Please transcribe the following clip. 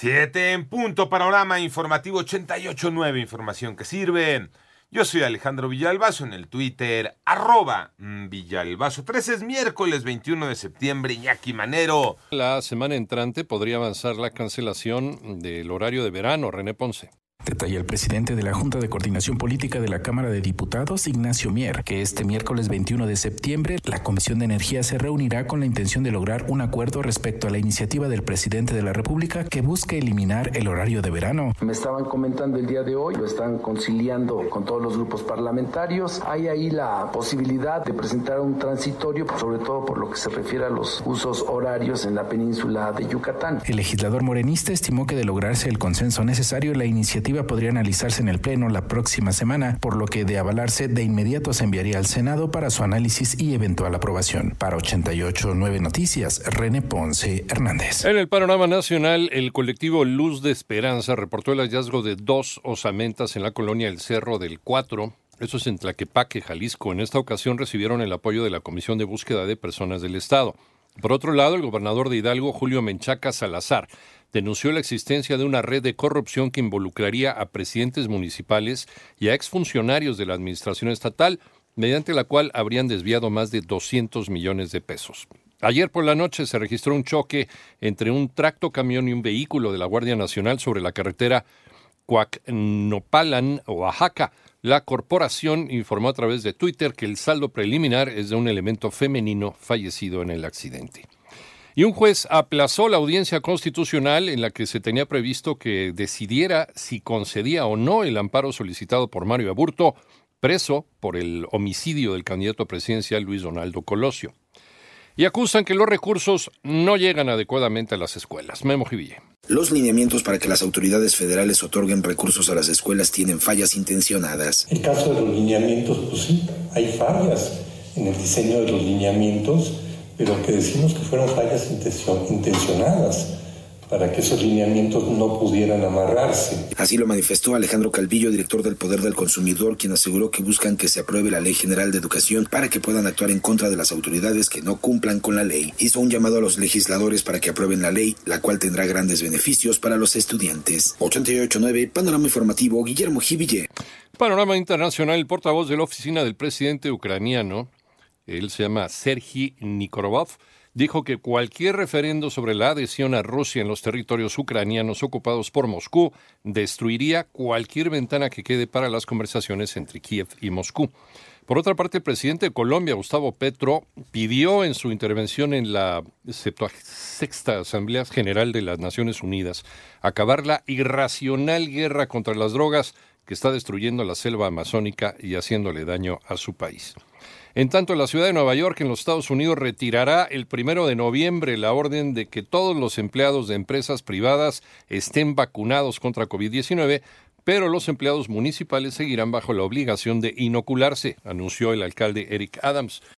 Siete en punto, panorama informativo 88.9, información que sirve. Yo soy Alejandro Villalbazo en el Twitter, arroba Villalbazo. 13 es miércoles 21 de septiembre, Iñaki Manero. La semana entrante podría avanzar la cancelación del horario de verano, René Ponce. Detalla el presidente de la Junta de Coordinación Política de la Cámara de Diputados, Ignacio Mier, que este miércoles 21 de septiembre la Comisión de Energía se reunirá con la intención de lograr un acuerdo respecto a la iniciativa del presidente de la República que busca eliminar el horario de verano. Me estaban comentando el día de hoy, lo están conciliando con todos los grupos parlamentarios. Hay ahí la posibilidad de presentar un transitorio, sobre todo por lo que se refiere a los usos horarios en la península de Yucatán. El legislador morenista estimó que de lograrse el consenso necesario, la iniciativa podría analizarse en el Pleno la próxima semana, por lo que de avalarse de inmediato se enviaría al Senado para su análisis y eventual aprobación. Para 88.9 Noticias, René Ponce Hernández. En el panorama nacional, el colectivo Luz de Esperanza reportó el hallazgo de dos osamentas en la colonia El Cerro del Cuatro, eso es en Tlaquepaque, Jalisco. En esta ocasión recibieron el apoyo de la Comisión de Búsqueda de Personas del Estado. Por otro lado, el gobernador de Hidalgo, Julio Menchaca Salazar, denunció la existencia de una red de corrupción que involucraría a presidentes municipales y a exfuncionarios de la administración estatal, mediante la cual habrían desviado más de 200 millones de pesos. Ayer por la noche se registró un choque entre un tracto camión y un vehículo de la Guardia Nacional sobre la carretera Cuacnopalan, Oaxaca. La corporación informó a través de Twitter que el saldo preliminar es de un elemento femenino fallecido en el accidente. Y un juez aplazó la audiencia constitucional en la que se tenía previsto que decidiera si concedía o no el amparo solicitado por Mario Aburto, preso por el homicidio del candidato presidencial Luis Donaldo Colosio. Y acusan que los recursos no llegan adecuadamente a las escuelas. Memo Jiville. Los lineamientos para que las autoridades federales otorguen recursos a las escuelas tienen fallas intencionadas. El caso de los lineamientos, pues sí, hay fallas en el diseño de los lineamientos pero que decimos que fueron fallas intencionadas para que esos lineamientos no pudieran amarrarse. Así lo manifestó Alejandro Calvillo, director del Poder del Consumidor, quien aseguró que buscan que se apruebe la Ley General de Educación para que puedan actuar en contra de las autoridades que no cumplan con la ley. Hizo un llamado a los legisladores para que aprueben la ley, la cual tendrá grandes beneficios para los estudiantes. 889 Panorama Informativo, Guillermo Giville. Panorama Internacional, el portavoz de la oficina del presidente ucraniano, él se llama Sergi Nikorov, dijo que cualquier referendo sobre la adhesión a Rusia en los territorios ucranianos ocupados por Moscú destruiría cualquier ventana que quede para las conversaciones entre Kiev y Moscú. Por otra parte, el presidente de Colombia, Gustavo Petro, pidió en su intervención en la sexta Asamblea General de las Naciones Unidas acabar la irracional guerra contra las drogas que está destruyendo la selva amazónica y haciéndole daño a su país. En tanto, la ciudad de Nueva York, en los Estados Unidos, retirará el primero de noviembre la orden de que todos los empleados de empresas privadas estén vacunados contra COVID-19, pero los empleados municipales seguirán bajo la obligación de inocularse, anunció el alcalde Eric Adams.